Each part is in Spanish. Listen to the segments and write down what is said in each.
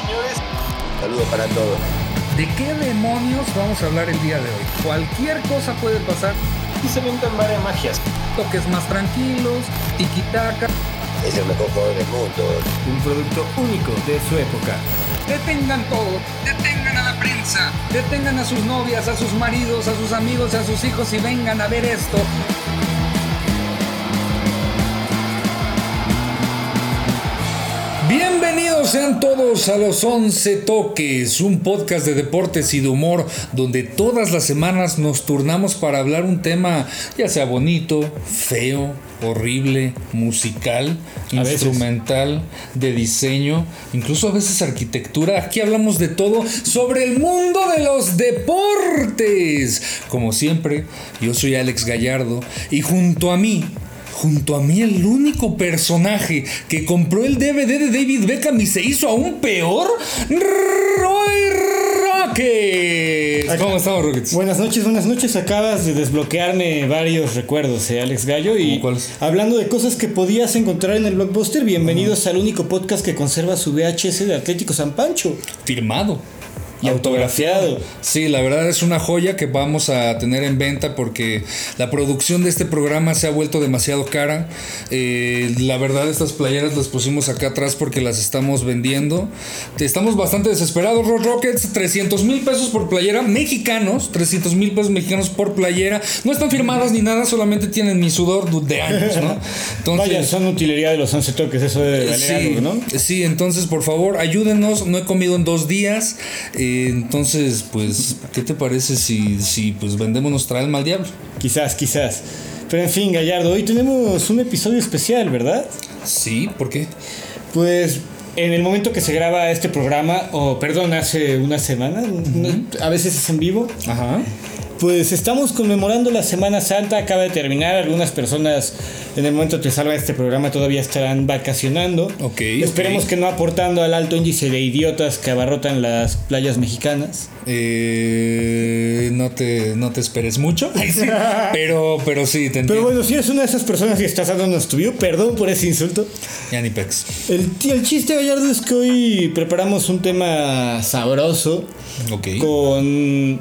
señores. Saludos para todos. ¿De qué demonios vamos a hablar el día de hoy? Cualquier cosa puede pasar. Y se inventan varias magias. Toques más tranquilos, tiki-taka. Es el mejor jugador del mundo. Un producto único de su época. Detengan todo, detengan a la prensa, detengan a sus novias, a sus maridos, a sus amigos, a sus hijos y vengan a ver esto. Bienvenidos sean todos a los 11 Toques, un podcast de deportes y de humor donde todas las semanas nos turnamos para hablar un tema ya sea bonito, feo, horrible, musical, instrumental, de diseño, incluso a veces arquitectura. Aquí hablamos de todo sobre el mundo de los deportes. Como siempre, yo soy Alex Gallardo y junto a mí junto a mí el único personaje que compró el DVD de David Beckham y se hizo aún peor, Roy Rockets. ¿Cómo estamos, Rockets? Buenas noches, buenas noches. Acabas de desbloquearme varios recuerdos, ¿eh, Alex Gallo. Y hablando de cosas que podías encontrar en el blockbuster, bienvenidos al único podcast que conserva su VHS de Atlético San Pancho. Firmado. Y autografiado. Sí, la verdad es una joya que vamos a tener en venta porque la producción de este programa se ha vuelto demasiado cara. Eh, la verdad estas playeras las pusimos acá atrás porque las estamos vendiendo. Estamos bastante desesperados. Rock Rockets, 300 mil pesos por playera. Mexicanos, 300 mil pesos mexicanos por playera. No están firmadas ni nada, solamente tienen mi sudor de años, ¿no? Entonces, Vaya, son utilería de los 11 toques, eso de valer Sí, algo, ¿no? sí, entonces por favor ayúdenos, no he comido en dos días, eh, entonces pues, ¿qué te parece si, si pues vendemos nuestra alma al diablo? Quizás, quizás. Pero en fin, Gallardo, hoy tenemos un episodio especial, ¿verdad? Sí, ¿por qué? Pues en el momento que se graba este programa, o perdón, hace una semana, a veces es en vivo, Ajá. Pues estamos conmemorando la Semana Santa, acaba de terminar, algunas personas en el momento que salga este programa todavía estarán vacacionando. Ok, Esperemos que no aportando al alto índice de idiotas que abarrotan las playas mexicanas. Eh, no, te, no te esperes mucho, pero, pero sí, te Pero entiendo. bueno, si eres una de esas personas y estás dándonos tu view, perdón por ese insulto. Ya ni pex. El, el chiste, Gallardo, es que hoy preparamos un tema sabroso. Ok. con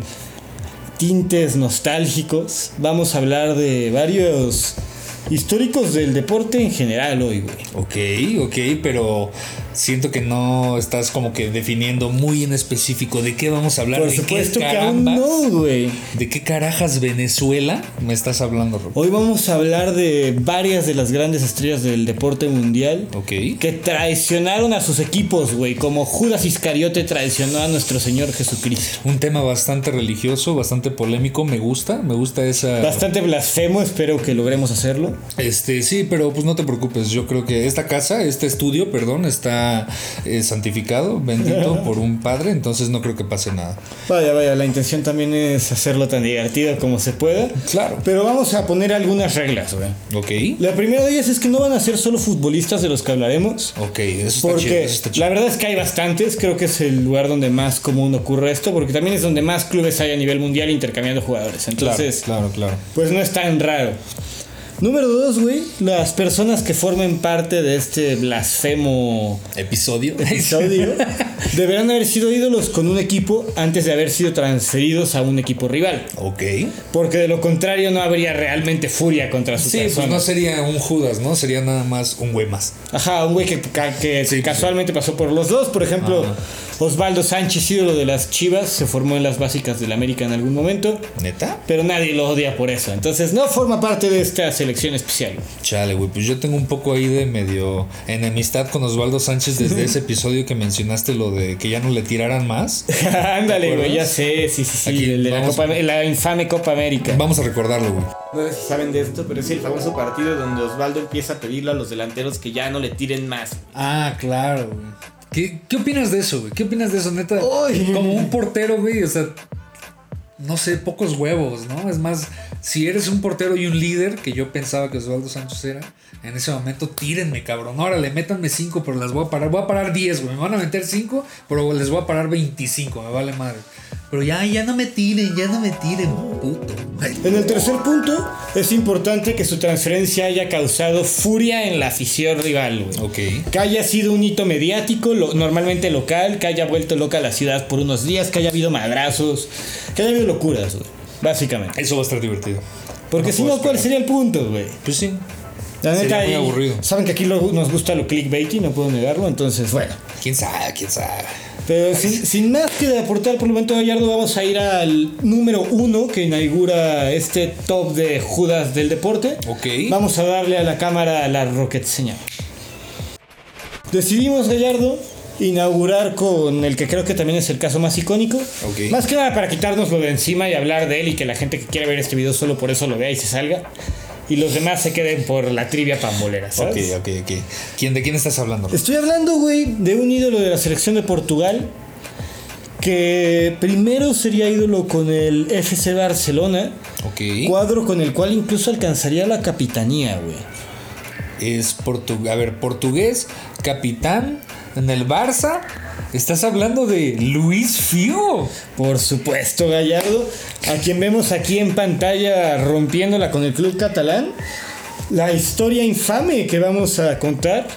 tintes nostálgicos. Vamos a hablar de varios históricos del deporte en general hoy, güey. Ok, ok, pero siento que no estás como que definiendo muy en específico de qué vamos a hablar. Por de supuesto qué que aún carambas, no, güey. ¿De qué carajas Venezuela me estás hablando, Rob? Hoy vamos a hablar de varias de las grandes estrellas del deporte mundial. Ok. Que traicionaron a sus equipos, güey. Como Judas Iscariote traicionó a nuestro Señor Jesucristo. Un tema bastante religioso, bastante polémico, me gusta, me gusta esa... Bastante blasfemo, espero que logremos hacerlo. Este, sí, pero pues no te preocupes, yo creo que esta casa, este estudio, perdón, está eh, santificado, bendito por un padre, entonces no creo que pase nada. Vaya, vaya, la intención también es hacerlo tan divertido como se pueda. Claro. Pero vamos a poner algunas reglas, güey. Ok, La primera de ellas es que no van a ser solo futbolistas de los que hablaremos. ok, eso está chido, Porque eso está chido. la verdad es que hay bastantes, creo que es el lugar donde más común ocurre esto, porque también es donde más clubes hay a nivel mundial intercambiando jugadores. Entonces, claro, claro, claro. pues no es tan raro. Número dos, güey, las personas que formen parte de este blasfemo Episodio. episodio deberán haber sido ídolos con un equipo antes de haber sido transferidos a un equipo rival. ok. Porque de lo contrario no habría realmente furia contra sus Sí, pues no sería un Judas, ¿no? Sería nada más un güey más. Ajá, un güey que, que Sí, casualmente pasó por los dos. Por ejemplo, Ajá. Osvaldo Sánchez, ídolo de las Chivas, se formó en las básicas del América en algún momento. ¿Neta? Pero nadie lo odia por eso. Entonces no forma parte de esta selección especial. Chale, güey, pues yo tengo un poco ahí de medio enemistad con Osvaldo Sánchez desde ese episodio que mencionaste lo de que ya no le tiraran más. Ándale, ¿Te güey, ya sé, sí, sí, sí. Aquí, el de la, vamos. Copa- la infame Copa América. Vamos a recordarlo, güey. No sé si saben de esto, pero es el famoso partido donde Osvaldo empieza a pedirle a los delanteros que ya no le tiren más. Ah, claro, güey. ¿Qué, ¿Qué opinas de eso, güey? ¿Qué opinas de eso, neta? Como un portero, güey, o sea, no sé, pocos huevos, ¿no? Es más, si eres un portero y un líder, que yo pensaba que Osvaldo Sánchez era, en ese momento tírenme, cabrón. Órale, métanme 5, pero las voy a parar. Voy a parar 10, güey. Me van a meter 5, pero les voy a parar 25, me vale madre. Pero ya, ya no me tiren, ya no me tiren, puto. Ay, En el tercer punto, es importante que su transferencia haya causado furia en la afición rival, güey. Ok. Que haya sido un hito mediático, lo- normalmente local, que haya vuelto loca la ciudad por unos días, que haya habido madrazos, que haya habido locuras, güey. Básicamente. Eso va a estar divertido. Porque No si no, ¿cuál sería el punto, güey? Pues sí. La Sería neta, muy y- aburrido. Saben que aquí lo- nos gusta lo clickbaity, no puedo negarlo, entonces, bueno. ¿Quién sabe? ¿Quién sabe? Pero sin, sin más que aportar por el momento, Gallardo, vamos a ir al número uno que inaugura este top de Judas del deporte. Ok. Vamos a darle a la cámara la rocket señal. Decidimos, Gallardo, inaugurar con el que creo que también es el caso más icónico. Ok. Más que nada para quitárnoslo de encima y hablar de él y que la gente que quiera ver este video solo por eso lo vea y se salga. Y los demás se queden por la trivia pambolera, ¿sabes? Ok, ok, ok. ¿Quién, ¿De quién estás hablando? Estoy hablando, güey, de un ídolo de la selección de Portugal que primero sería ídolo con el FC Barcelona, Ok. cuadro con el cual incluso alcanzaría la capitanía, güey. Es portugués. A ver, portugués, capitán en el Barça. Estás hablando de Luis Figo. Por supuesto, Gallardo, a quien vemos aquí en pantalla rompiéndola con el club catalán. La historia infame que vamos a contar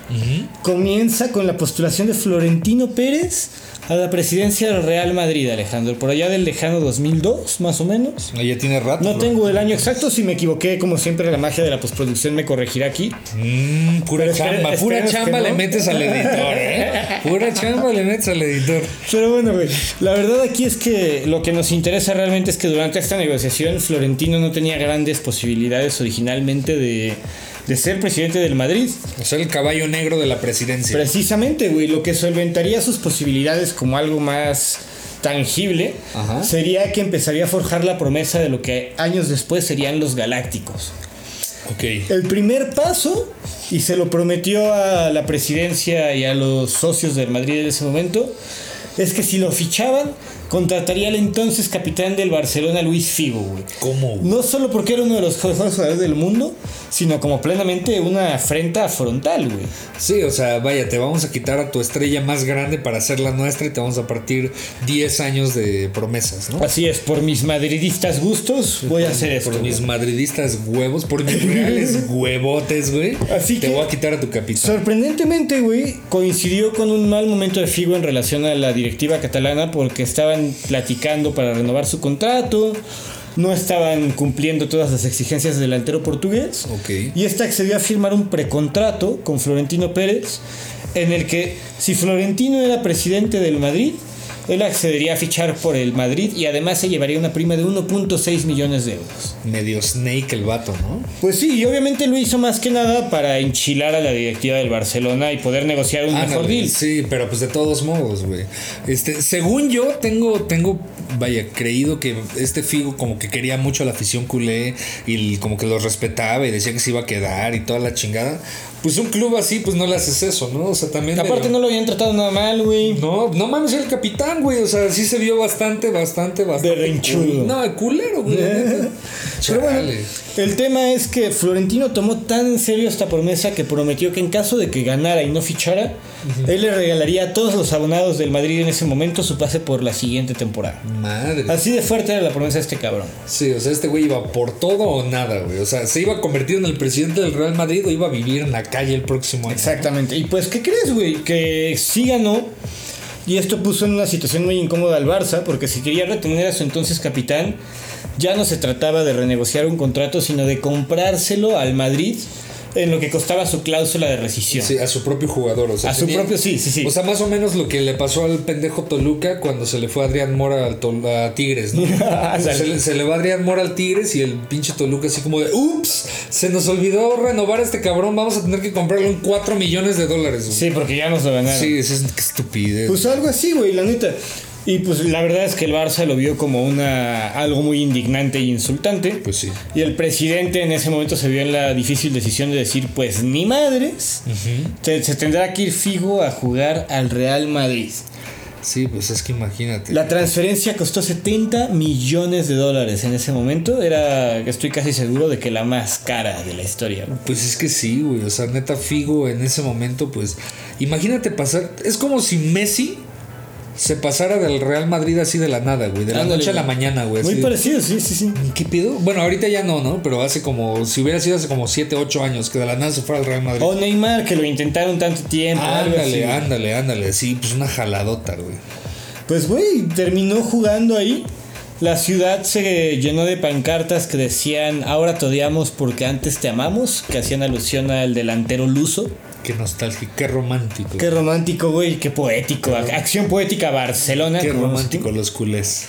comienza con la postulación de Florentino Pérez a la presidencia del Real Madrid, Alejandro, por allá del lejano 2002, más o menos. Ya tiene rato. No tengo el año exacto, si me equivoqué, como siempre la magia de la postproducción me corregirá aquí. Mm, pura Pero chamba, pura chamba no. le metes al editor, ¿eh? Pura chamba le metes al editor. Pero bueno, güey, la verdad aquí es que lo que nos interesa realmente es que durante esta negociación Florentino no tenía grandes posibilidades originalmente de, de ser presidente del Madrid. O sea, el caballo negro de la presidencia. Precisamente, güey, lo que solventaría sus posibilidades como algo más tangible Ajá. sería que empezaría a forjar la promesa de lo que años después serían los Galácticos. ok. El primer paso, y se lo prometió a la presidencia y a los socios del Madrid en ese momento, es que si lo fichaban, contrataría al entonces capitán del Barcelona, Luis Figo, güey. ¿Cómo? güey? No solo porque era uno de los mejores jugadores del mundo, sino como plenamente una afrenta frontal, güey. Sí, o sea, vaya, te vamos a quitar a tu estrella más grande para hacerla nuestra y te vamos a partir 10 años de promesas, ¿no? Así es, por mis madridistas gustos, voy a hacer esto. Por mis güey. madridistas huevos, por mis reales huevotes, güey. Así te que- voy a quitar a tu capitán. Sorprendentemente, güey, coincidió con un mal momento de Figo en relación a la directiva catalana porque estaban platicando para renovar su contrato, no estaban cumpliendo todas las exigencias del delantero portugués. Y este accedió a firmar un precontrato con Florentino Pérez en el que si Florentino era presidente del Madrid, él accedería a fichar por el Madrid y además se llevaría una prima de 1.6 millones de euros. Medio snake el vato, ¿no? Pues sí, y obviamente lo hizo más que nada para enchilar a la directiva del Barcelona y poder negociar un mejor deal. Sí, pero pues de todos modos, güey. Este, según yo, tengo, tengo, vaya, creído que este Figo como que quería mucho a la afición culé y como que los respetaba y decía que se iba a quedar y toda la chingada. Pues un club así, pues no le haces eso, ¿no? O sea, también. Aparte no lo habían tratado nada mal, güey. No, no mames, el capitán, güey. O sea, sí se vio bastante, bastante, bastante. Berrinchudo. cul- No, el culero, güey. Pero bueno, el tema es que Florentino tomó tan en serio esta promesa que prometió que en caso de que ganara y no fichara, él le regalaría a todos los abonados del Madrid en ese momento su pase por la siguiente temporada. Madre. Así de fuerte era la promesa de este cabrón. Sí, o sea, este güey iba por todo o nada, güey. O sea, se iba a convertir en el presidente del Real Madrid o iba a vivir en la calle el próximo año. Exactamente. Y pues, ¿qué crees, güey? Que sí ganó. Y esto puso en una situación muy incómoda al Barça, porque si quería retener a su entonces capitán, ya no se trataba de renegociar un contrato, sino de comprárselo al Madrid en lo que costaba su cláusula de rescisión. Sí, a su propio jugador, o sea. A su propio- sí, sí, sí. O sea, más o menos lo que le pasó al pendejo Toluca cuando se le fue Adrián Mora al Tol- a Tigres, ¿no? se, le, se le va Adrián Mora al Tigres y el pinche Toluca así como de, ups, se nos olvidó renovar a este cabrón, vamos a tener que comprarlo en 4 millones de dólares. güey". Sí, porque ya nos lo ganaron. Sí, eso es qué estupidez. Pues algo así, güey, la neta. Y pues la verdad es que el Barça lo vio como una algo muy indignante y insultante. Pues sí. Y el presidente en ese momento se vio en la difícil decisión de decir, pues ni madres, se, se tendrá que ir Figo a jugar al Real Madrid. Sí, pues es que imagínate. La transferencia costó 70 millones de dólares en ese momento. Era, estoy casi seguro de que la más cara de la historia. güey. Pues es que sí, güey. O sea, neta, Figo en ese momento, pues. Imagínate pasar. Es como si Messi se pasara del Real Madrid así de la nada, güey. De la Ándale, noche a la güey. mañana, güey. Muy así parecido, sí, sí, sí. ¿Qué pido? Bueno, ahorita ya no, ¿no? Pero hace como, si hubiera sido hace como 7, 8 años que de la nada se fuera al Real Madrid. O Neymar, que lo intentaron tanto tiempo. algo así. ándale, ándale, ándale. Sí, pues una jaladota, güey. Pues, güey, terminó jugando ahí. La ciudad se llenó de pancartas que decían, ahora te odiamos porque antes te amamos, que hacían alusión al delantero luso. Qué nostálgico, qué romántico. Qué romántico, güey, qué poético. Acción poética Barcelona. Qué romántico los culés.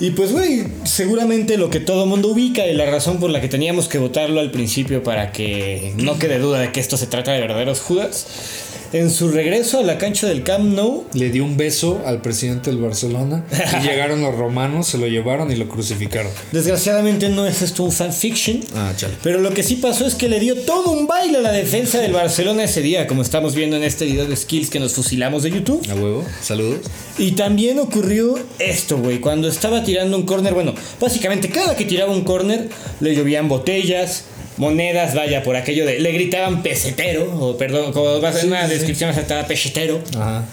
Y pues, güey, seguramente lo que todo mundo ubica y la razón por la que teníamos que votarlo al principio para que no quede duda de que esto se trata de verdaderos Judas. En su regreso a la cancha del Camp Nou, Le dio un beso al presidente del Barcelona y llegaron los romanos, se lo llevaron y lo crucificaron. desgraciadamente no es esto un fanfiction. Ah, chale. Pero lo que sí pasó es que le dio todo un baile a la defensa del Barcelona ese día, como estamos viendo en este video de skills que nos fusilamos de YouTube. A huevo, saludos. Y también ocurrió esto, güey. Cuando estaba tirando un corner, bueno, básicamente cada que tiraba un corner le llovían botellas, monedas, vaya, por aquello de. Le gritaban pesetero, o perdón, como va a ser una descripción acertada, pesetero. Ajá.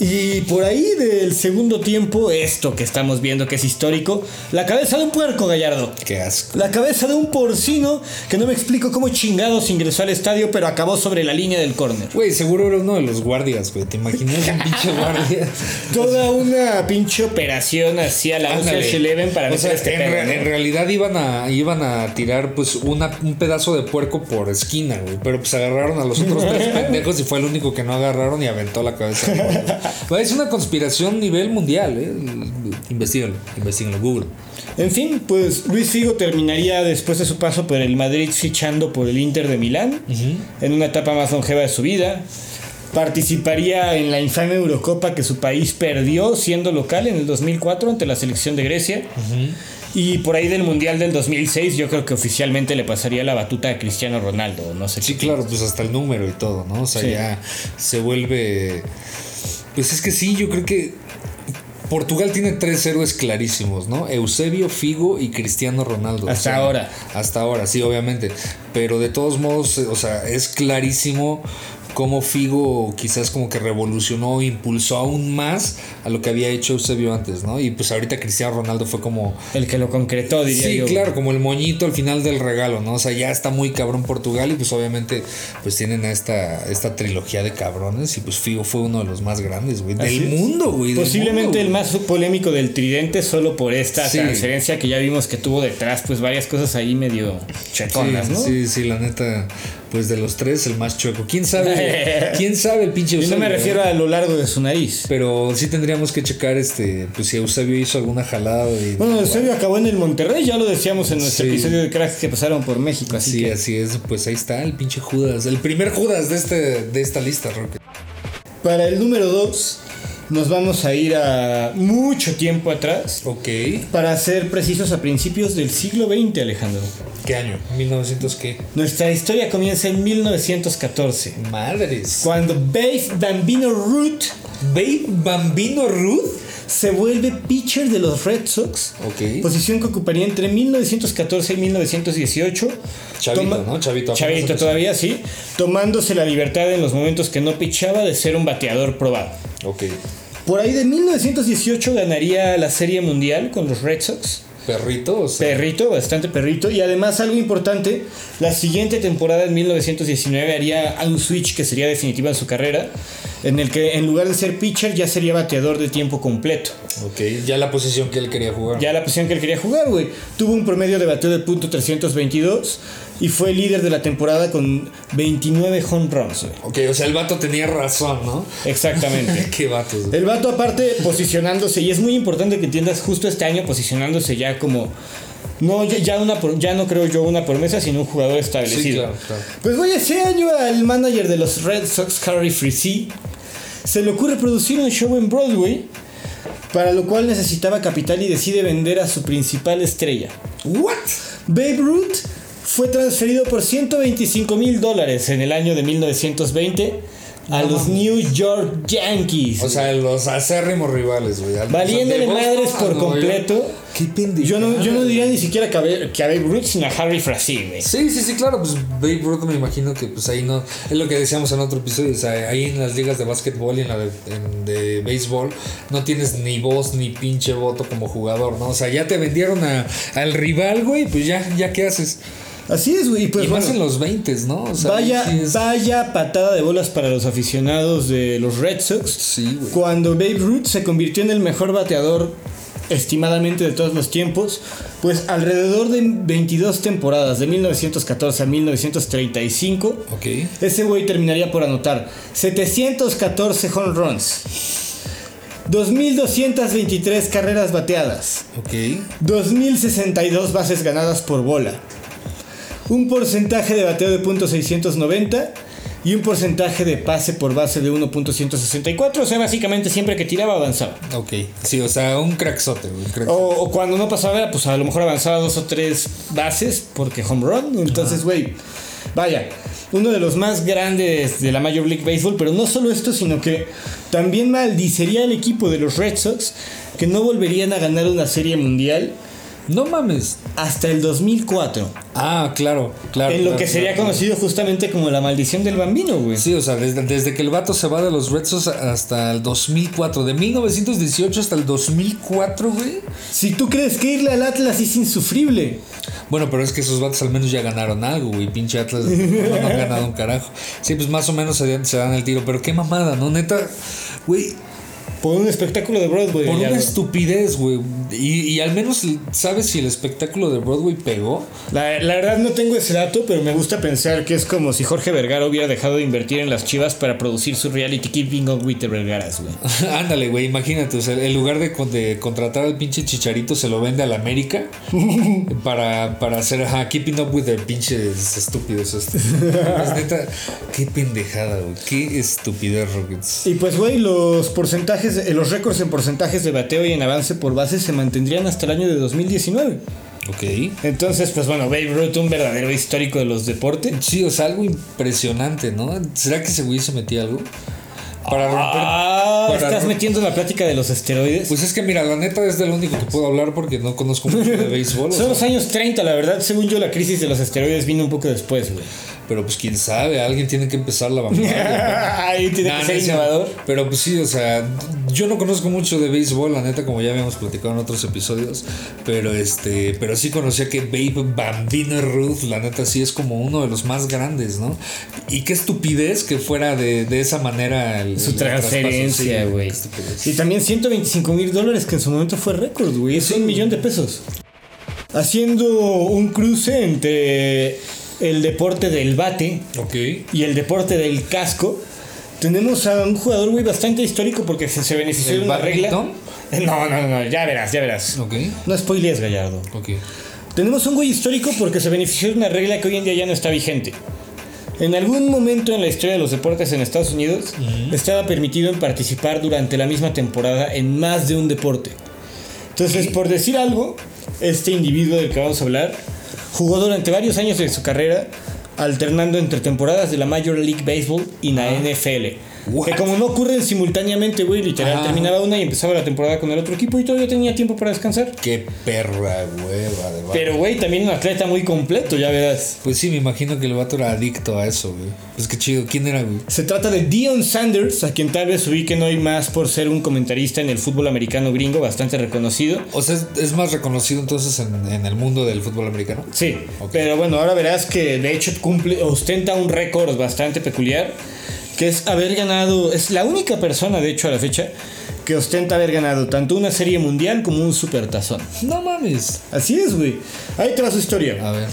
Y por ahí del segundo tiempo, esto que estamos viendo que es histórico, la cabeza de un puerco gallardo. Qué asco. La cabeza de un porcino que no me explico cómo chingados ingresó al estadio, pero acabó sobre la línea del córner. Güey, seguro era uno de los guardias, güey. ¿Te imaginas un pinche guardia? Toda una pinche operación hacia la Eleven para o sea, este en, en realidad iban a, iban a tirar pues una, un pedazo de puerco por esquina, güey. Pero pues agarraron a los otros tres pendejos y fue el único que no agarraron y aventó la cabeza. Güey, es una conspiración nivel mundial, eh. Investígalo, investígalo, Google. En fin, pues Luis Figo terminaría después de su paso por el Madrid fichando por el Inter de Milán, en una etapa más longeva de su vida. Participaría en la infame Eurocopa que su país perdió siendo local en el 2004 ante la selección de Grecia. Y por ahí del Mundial del 2006 yo creo que oficialmente le pasaría la batuta a Cristiano Ronaldo, no sé Sí, qué claro, pues hasta el número y todo, ¿no? O sea, Sí. ya se vuelve. Pues es que sí, yo creo que Portugal tiene tres héroes clarísimos, ¿no? Eusebio, Figo y Cristiano Ronaldo. Hasta ahora. Hasta ahora, sí, obviamente. Pero de todos modos, eh, o sea, es clarísimo cómo Figo quizás como que revolucionó, impulsó aún más a lo que había hecho Eusebio antes, ¿no? Y pues ahorita Cristiano Ronaldo fue como El que lo concretó, diría Sí, yo. claro, como el moñito al final del regalo, ¿no? O sea, ya está muy cabrón Portugal y pues obviamente pues tienen a esta, esta trilogía de cabrones y pues Figo fue uno de los más grandes, güey. Del es. mundo, güey. Posiblemente mundo, el más polémico del tridente solo por esta Sí. transferencia que ya vimos que tuvo detrás, pues varias cosas ahí medio güey. checonas, sí, ¿no? sí, sí, la neta, pues de los tres el más chueco. ¿Quién sabe? ¿Quién sabe el pinche Y no Eusebio? me eh? refiero a lo largo de su nariz. Pero sí tendríamos que checar este, pues si Eusebio hizo alguna jalada Bueno, Eusebio acabó en el Monterrey, ya lo decíamos en nuestro Sí. episodio de cracks que pasaron por México, así Sí, que así es, pues ahí está el pinche Judas, el primer Judas de este de esta lista, Roque. para el número 2 nos vamos a ir a mucho tiempo atrás. Ok. Para ser precisos, a principios del siglo XX, Alejandro. ¿Qué año? ¿1900 qué? Nuestra historia comienza en 1914, Madres. cuando Babe Bambino Root Babe Bambino Ruth. se vuelve pitcher de los Red Sox. Ok. Posición que ocuparía entre 1914 y 1918. Chavito, ¿no? Chavito, Chavito todavía, sí. Tomándose la libertad en los momentos que no pichaba de ser un bateador probado. Ok. Por ahí de 1918 ganaría la Serie Mundial con los Red Sox. Perrito, o sea. Perrito, bastante perrito. Y además algo importante, la siguiente temporada en 1919 haría un switch que sería definitiva en su carrera, en el que en lugar de ser pitcher ya sería bateador de tiempo completo. ok, ya la posición que él quería jugar. Ya la posición que él quería jugar, güey. Tuvo un promedio de bateo de punto .322 y fue líder de la temporada con 29 home runs, güey. Ok, o sea, el vato tenía razón, ¿no? Exactamente. Qué vatos. güey. El vato aparte posicionándose, y es muy importante que entiendas justo este año posicionándose ya como... No, ya, ya una, por- ya no creo yo una promesa, sino un jugador establecido. Sí, claro, claro. Pues güey, ese año al manager de los Red Sox, Harry Frizzy, se le ocurre producir un show en Broadway, para lo cual necesitaba capital y decide vender a su principal estrella. ¿What? Babe Ruth fue transferido por 125 mil dólares en el año de 1920 a los New York Yankees. O sea, los acérrimos rivales, güey. Valiéndole madres por completo. York. Qué pendejo. Yo no, yo no diría ni siquiera que a, que a Babe Ruth, sino a Harry Frazee, güey. Sí, sí, sí, claro, pues Babe Ruth me imagino que pues ahí no, es lo que decíamos en otro episodio, o sea, ahí en las ligas de básquetbol y en la de, en de béisbol no tienes ni voz ni pinche voto como jugador, ¿no? O sea, ya te vendieron a, al rival, güey, pues ya, ya qué haces. Así es, güey. y Pues y más bueno, en los 20, ¿no? O sea, vaya, sí es- vaya patada de bolas para los aficionados de los Red Sox. Sí, güey. Cuando Babe Ruth se convirtió en el mejor bateador estimadamente de todos los tiempos, pues alrededor de 22 temporadas, de 1914 a 1935, Ok, ese güey terminaría por anotar 714 home runs, 2.223 carreras bateadas, ok. 2.062 bases ganadas por bola, un porcentaje de bateo de .690 y un porcentaje de pase por base de 1.164, o sea, básicamente siempre que tiraba avanzaba. Ok, sí, o sea, un cracksote, un O, o cuando no pasaba, pues a lo mejor avanzaba dos o tres bases porque home run. Entonces, güey, vaya, uno de los más grandes de la Major League Baseball. Pero no solo esto, sino que también maldicería al equipo de los Red Sox que no volverían a ganar una serie mundial No mames. hasta el 2004. Ah, claro, claro. en lo claro, que sería claro. conocido justamente como la maldición del bambino, güey. Sí, o sea, desde, desde que el vato se va de los Red Sox hasta el 2004, de 1918 hasta el 2004, güey. Si tú crees que irle al Atlas es insufrible. Bueno, pero es que esos vatos al menos ya ganaron algo, güey. Pinche Atlas no, han ganado un carajo. Sí, pues más o menos se, se dan el tiro. Pero qué mamada, ¿no? Neta, güey, Por un espectáculo de Broadway. por una estupidez, güey. Y, y al menos, ¿sabes si el espectáculo de Broadway pegó? La, la verdad no tengo ese dato, pero me gusta pensar que es como si Jorge Vergara hubiera dejado de invertir en las chivas para producir su reality Keeping Up with the Vergaras, güey. Ándale, güey, imagínate, o sea, en lugar de, con- de contratar al pinche chicharito, se lo vende a la América para, para hacer, ajá, keeping up with the pinches estúpidos. estos. Es neta, qué pendejada, güey, qué estupidez, Rockets. Y pues, güey, los porcentajes, eh, los récords en porcentajes de bateo y en avance por base se mantendrían hasta el año de 2019. Ok. Entonces, pues bueno, Babe Ruth, un verdadero histórico de los deportes. Sí, o sea, algo impresionante, ¿no? ¿Será que ese güey se metía algo? Para romper. Ah, para estás rom- metiendo la plática de los esteroides. Pues es que mira, la neta es de lo único que puedo hablar porque no conozco mucho de béisbol. Son los años 30, la verdad. Según yo, la crisis de los esteroides vino un poco después, güey. Pero pues quién sabe, alguien tiene que empezar la vanguardia. Ahí tiene Nah, que ser innovador. Pero pues sí, o sea, yo no conozco mucho de béisbol, la neta, como ya habíamos platicado en otros episodios. Pero este, pero sí conocía que Babe Bambino Ruth, la neta, sí es como uno de los más grandes, ¿no? Y qué estupidez que fuera de, de esa manera el, Su el transferencia, sí, güey. estupidez. Y también 125 mil dólares, que en su momento fue récord, güey. Es un millón de pesos. Haciendo un cruce entre el deporte del bate Ok. y el deporte del casco, tenemos a un jugador, güey, bastante histórico porque se, se benefició ¿El de una regla. No, no, no, ya verás, ya verás. Ok. No spoilees, Gallardo. Ok. Tenemos un güey histórico porque se benefició de una regla que hoy en día ya no está vigente. En algún momento en la historia de los deportes en Estados Unidos estaba permitido participar durante la misma temporada en más de un deporte. Entonces, por decir algo, este individuo del que vamos a hablar jugó durante varios años de su carrera alternando entre temporadas de la Major League Baseball y la NFL. Que como no ocurren simultáneamente, güey, literal, terminaba una y empezaba la temporada con el otro equipo y todavía tenía tiempo para descansar. Qué perra hueva de vato. Pero, güey, también un atleta muy completo, ya verás. Pues sí, me imagino que el vato era adicto a eso, güey. Pues qué chido. ¿Quién era, güey? Se trata de Dion Sanders, a quien tal vez ubiquen hoy más por ser un comentarista en el fútbol americano gringo bastante reconocido. O sea, es, más reconocido entonces en, en el mundo del fútbol americano. Sí, pero bueno, ahora verás que de hecho cumple, ostenta un récord bastante peculiar, que es haber ganado, es la única persona de hecho a la fecha que ostenta haber ganado tanto una serie mundial como un supertazón. No mames. Así es, güey. Ahí te va su historia. A ver.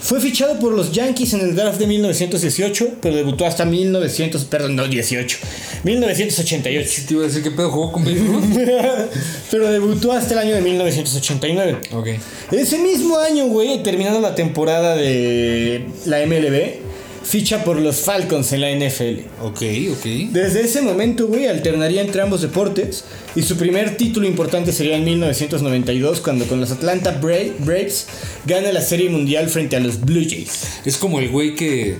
Fue fichado por los Yankees en el draft de 1918, pero debutó hasta 1900, perdón, no 18, 1988. Te iba a decir que pedo jugó con pero debutó hasta el año de 1989. ok. Ese mismo año, güey, terminando la temporada de la MLB, ficha por los Falcons en la NFL. Ok, ok. Desde ese momento, güey, alternaría entre ambos deportes y su primer título importante sería en 1992 cuando con los Atlanta Bra- Braves gana la Serie Mundial frente a los Blue Jays. Es como el güey que.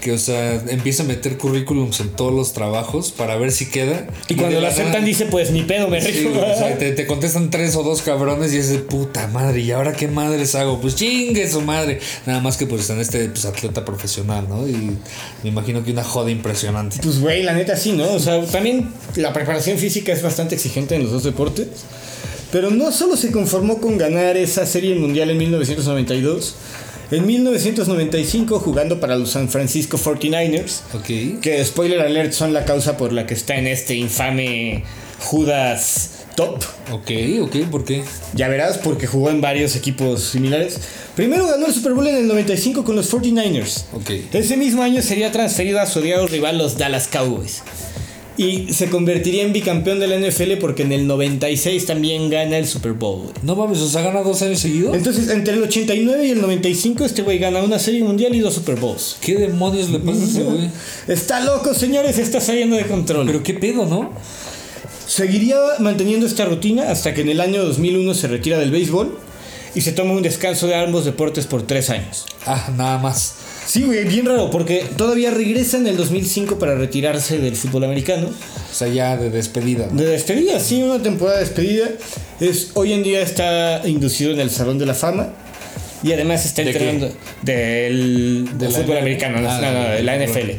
Que, o sea, empieza a meter currículums en todos los trabajos para ver si queda. Y cuando de lo aceptan dice, pues ni pedo, me Sí, rico. o sea, te, te contestan tres o dos cabrones y es de puta madre. ¿Y ahora qué madres hago? Pues chingue su madre. Nada más que pues están este pues, atleta profesional, ¿no? Y me imagino que una joda impresionante. Pues güey, la neta sí, ¿no? O sea, también la preparación física es bastante exigente en los dos deportes. Pero no solo se conformó con ganar esa serie mundial en 1992. En 1995 jugando para los San Francisco 49ers. Ok. Que spoiler alert son la causa por la que está en este infame Judas Top. Ok, ok, ¿por qué? Ya verás porque jugó en varios equipos similares. Primero ganó el Super Bowl en el 95 con los 49ers. Ok. Ese mismo año sería transferido a su odiado rival los Dallas Cowboys. Y se convertiría en bicampeón de la NFL porque en el 96 también gana el Super Bowl. No mames, o sea, gana dos años seguidos. Entonces, entre el 89 y el 95, este güey gana una serie mundial y dos Super Bowls. ¿Qué demonios le pasa a ese güey? Está loco, señores, está saliendo de control. Pero qué pedo, ¿no? Seguiría manteniendo esta rutina hasta que en el año 2001 se retira del béisbol y se toma un descanso de ambos deportes por tres años. Ah, nada más. Sí, güey, bien raro, porque todavía regresa en el 2005 para retirarse del fútbol americano. O sea, ya de despedida. ¿no? De despedida, sí, una temporada de despedida. Es, hoy en día está inducido en el Salón de la Fama. Y además está ¿De qué? entrenando del, ¿De del la fútbol americano, no, Ah, no, no, de- la NFL.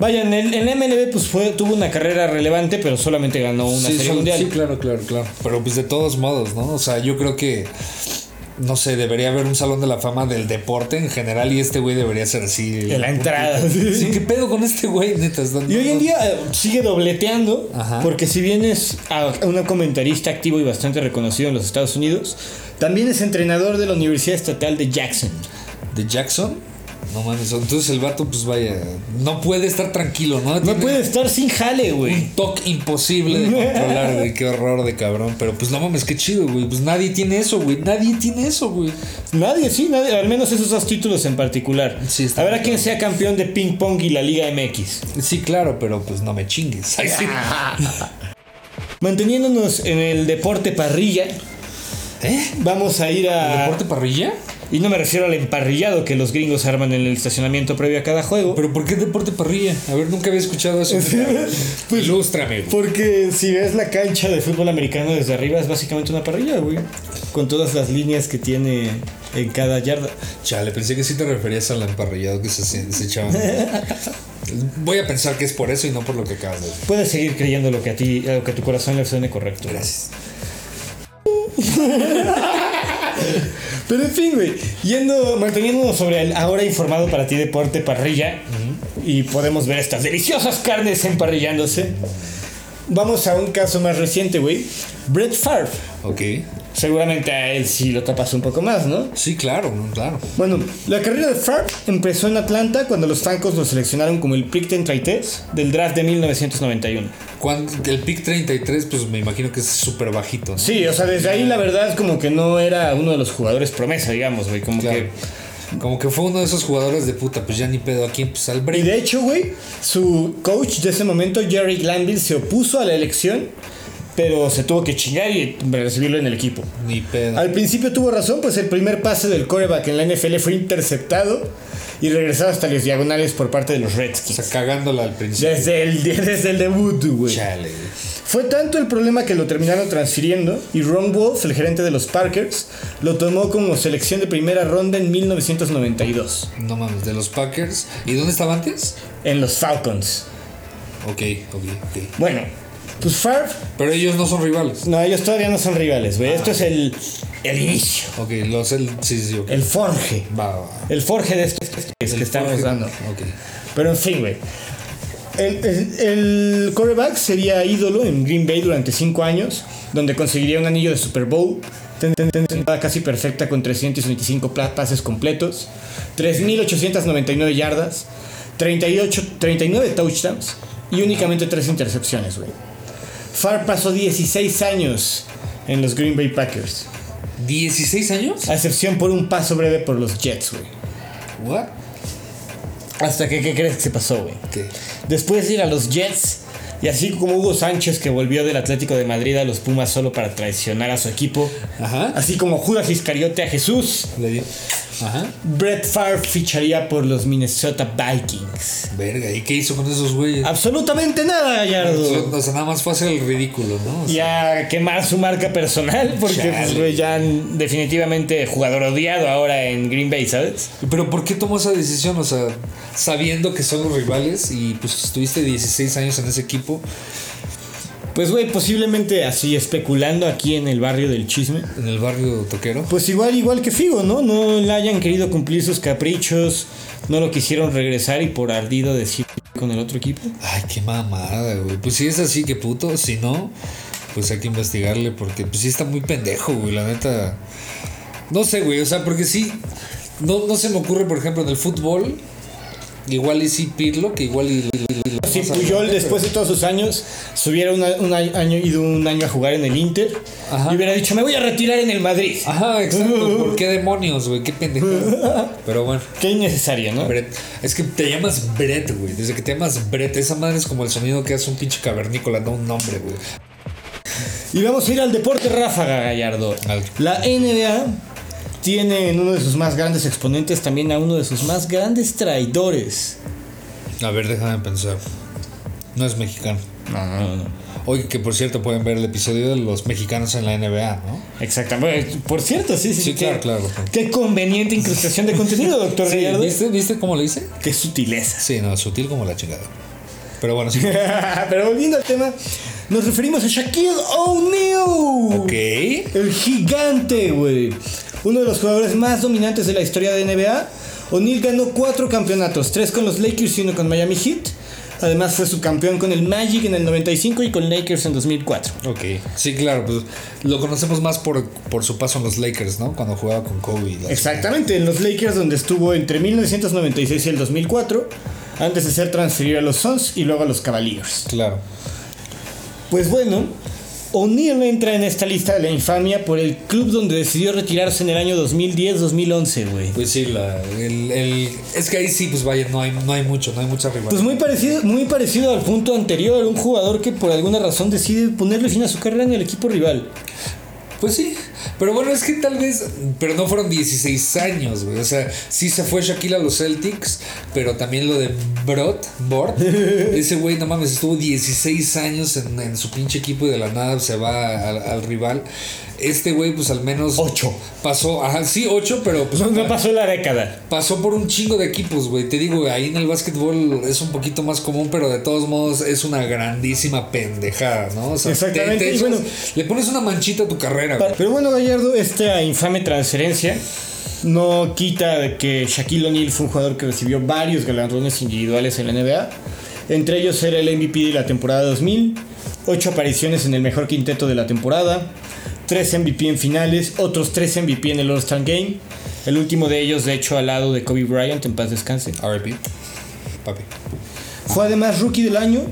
Vaya, en el, en la MLB pues fue, tuvo una carrera relevante, pero solamente ganó una sí, serie son- mundial. sí, claro, claro, claro. Pero pues de todos modos, ¿no? O sea, yo creo que. No sé, debería haber un salón de la fama del deporte en general y este güey debería ser así. En la entrada. Sí, ¿qué pedo con este güey? Neta, Y hoy en día eh, sigue dobleteando, Ajá. porque si bien es a- un comentarista activo y bastante reconocido en los Estados Unidos, también es entrenador de la Universidad Estatal de Jackson. ¿De Jackson? No mames, entonces el vato, pues vaya. No puede estar tranquilo, ¿no? No Tiene puede estar sin jale, güey. Un toque imposible de controlar, güey. Qué horror de cabrón. Pero pues no mames, qué chido, güey. Pues nadie tiene eso, güey. Nadie tiene eso, güey. Nadie, sí, nadie, al menos esos dos títulos en particular. Sí, está a ver a quién sea campeón de ping pong y la Liga MX. Sí, claro, pero pues no me chingues. Ay, sí. Manteniéndonos en el deporte parrilla, ¿Eh? vamos a ir a. ¿Deporte parrilla? Y no me refiero al emparrillado que los gringos arman en el estacionamiento previo a cada juego. ¿Pero por qué deporte parrilla? A ver, nunca había escuchado eso. pues ilústrame. Porque si ves la cancha de fútbol americano desde arriba es básicamente una parrilla, güey. Con todas las líneas que tiene en cada yarda. Chale, pensé que sí te referías al emparrillado que se, se echaban. Voy a pensar que es por eso y no por lo que acabas de decir. Puedes seguir creyendo lo que a ti, lo que a tu corazón le suene correcto. Gracias. Pero en fin, güey, yendo, manteniéndonos sobre el ahora informado para ti deporte parrilla, y podemos ver estas deliciosas carnes emparrillándose. Vamos a un caso más reciente, güey. Brett Favre. Ok. Seguramente a él sí lo tapas un poco más, ¿no? Sí, claro, claro. Bueno, la carrera de Favre empezó en Atlanta cuando los Falcons lo seleccionaron como el pick 33 del draft de 1991. Cuando, el pick 33, pues me imagino que es súper bajito. ¿no? Sí, o sea, desde ahí la verdad como que no era uno de los jugadores promesa, digamos, güey. Como Claro. que Como que fue uno de esos jugadores de puta, pues ya ni pedo aquí, pues al Y break. de hecho, güey, su coach de ese momento, Jerry Glanville, se opuso a la elección, pero se tuvo que chingar y recibirlo en el equipo. Ni pedo. Al principio tuvo razón, pues el primer pase del coreback en la NFL fue interceptado y regresado hasta los diagonales por parte de los O Redskins. sea, cagándola al principio. Desde el, desde el debut, güey. Chale, güey. Fue tanto el problema que lo terminaron transfiriendo y Ron Wolf, el gerente de los Parkers, lo tomó como selección de primera ronda en 1992 No mames, de los Packers. ¿Y dónde estaba antes? en los Falcons. Ok, ok, ok. Bueno, pues Favre Pero ellos no son rivales. No, ellos todavía no son rivales, güey. Esto es el, el inicio, Ok, los el. Sí, sí, ok. el forje. Va, va. El forje de estos que estamos dando. Ok. Pero en fin, güey. El, el, el quarterback sería ídolo en Green Bay durante 5 años, donde conseguiría un anillo de Super Bowl, temporada casi perfecta con 325 pla- pases completos, 3.899 yardas, 38, 39 touchdowns y únicamente 3 intercepciones, güey. Favre pasó 16 años en los Green Bay Packers, ¿16 años? a excepción por un paso breve por los Jets, güey. ¿What? Hasta que, ¿qué crees que se pasó, güey? ¿Qué? Después de ir a los Jets, y así como Hugo Sánchez que volvió del Atlético de Madrid a los Pumas solo para traicionar a su equipo, Ajá. así como Judas Iscariote a Jesús. Ajá. Brett Favre ficharía por los Minnesota Vikings. Verga, ¿y qué hizo con esos güeyes? Absolutamente nada, Gallardo. O sea, nada más fue hacer el ridículo, ¿no? O Y sea, a quemar su marca personal, porque pues, güey, ya definitivamente jugador odiado ahora en Green Bay, ¿sabes? Pero ¿por qué tomó esa decisión? O sea, sabiendo que son los rivales y pues estuviste 16 años en ese equipo. Pues, güey, posiblemente así especulando aquí en el barrio del chisme. En el barrio toquero. Pues igual, igual que Figo, ¿no? No le hayan querido cumplir sus caprichos, no lo quisieron regresar y por ardido decir con el otro equipo. Ay, qué mamada, güey. Pues si es así, que puto. Si no, pues hay que investigarle porque pues sí está muy pendejo, güey. La neta. No sé, güey. O sea, porque sí. No, no se me ocurre, por ejemplo, en el fútbol. Igual y sí Pirlo, que igual y... Si Puyol después de todos sus años se hubiera una- un año, ido un año a jugar en el Inter Ajá. y hubiera dicho me voy a retirar en el Madrid. Ajá, exacto. ¿Por qué demonios, güey? Qué pendejo. Pero bueno. Qué innecesario, ¿no? Brett. Es que te llamas Brett, güey. Desde que te llamas Brett, esa madre es como el sonido que hace un pinche cavernícola, no un nombre, güey. Y vamos a ir al deporte ráfaga, Gallardo. Al- La NBA tiene en uno de sus más grandes exponentes también a uno de sus más grandes traidores. A ver, déjame pensar. No es mexicano. No, no, no. Oye, que por cierto pueden ver el episodio de los mexicanos en la NBA, ¿no? Exactamente. Por cierto, sí, sí. Sí, qué- claro, claro. Qué conveniente incrustación de contenido, doctor Sí, Gallardo. ¿viste, ¿Viste cómo lo hice? Qué sutileza. Sí, no, sutil como la chingada. Pero bueno, sí. Pero volviendo al tema, nos referimos a Shaquille O'Neal. ok. El gigante, güey. Uno de los jugadores más dominantes de la historia de NBA. O'Neal ganó cuatro campeonatos, tres con los Lakers y uno con Miami Heat. Además fue subcampeón con el Magic en el 95 y con Lakers en 2004. Ok. Sí, claro, pues lo conocemos más por, por su paso en los Lakers, ¿no? Cuando jugaba con Kobe. Exactamente, en los Lakers donde estuvo entre 1996 y el 2004, antes de ser transferido a los Suns y luego a los Cavaliers. Claro. Pues bueno, O'Neal entra en esta lista de la infamia por el club donde decidió retirarse en el año 2010-2011, güey. Pues sí, la, el, el- es que ahí sí, pues vaya, no hay, no hay mucho, no hay mucha rivalidad. Pues muy parecido, muy parecido al punto anterior, un jugador que por alguna razón decide ponerle fin a su carrera en el equipo rival. Pues sí, pero bueno, es que tal vez, pero no fueron 16 años, güey. O sea, sí se fue Shaquille a los Celtics, pero también lo de Brot, Bort, ese güey, no mames, estuvo 16 años en, en su pinche equipo y de la nada se va al, al rival. Este güey, pues al menos. Ocho. Pasó, ajá, sí, 8, pero pues. No, no pasó la década. Pasó por un chingo de equipos, güey. Te digo, ahí en el básquetbol es un poquito más común, pero de todos modos es una grandísima pendejada, ¿no? O sea, Exactamente, te- te y bueno- le pones una manchita a tu carrera, güey. Pero bueno, Gallardo, esta infame transferencia no quita de que Shaquille O'Neal fue un jugador que recibió varios galardones individuales en la NBA. Entre ellos era el MVP de la temporada 2000, 8 apariciones en el mejor quinteto de la temporada, 3 MVP en finales, otros 3 MVP en el All-Star Game. El último de ellos, de hecho, al lado de Kobe Bryant, en paz descanse. RIP. Papi. Fue además rookie del año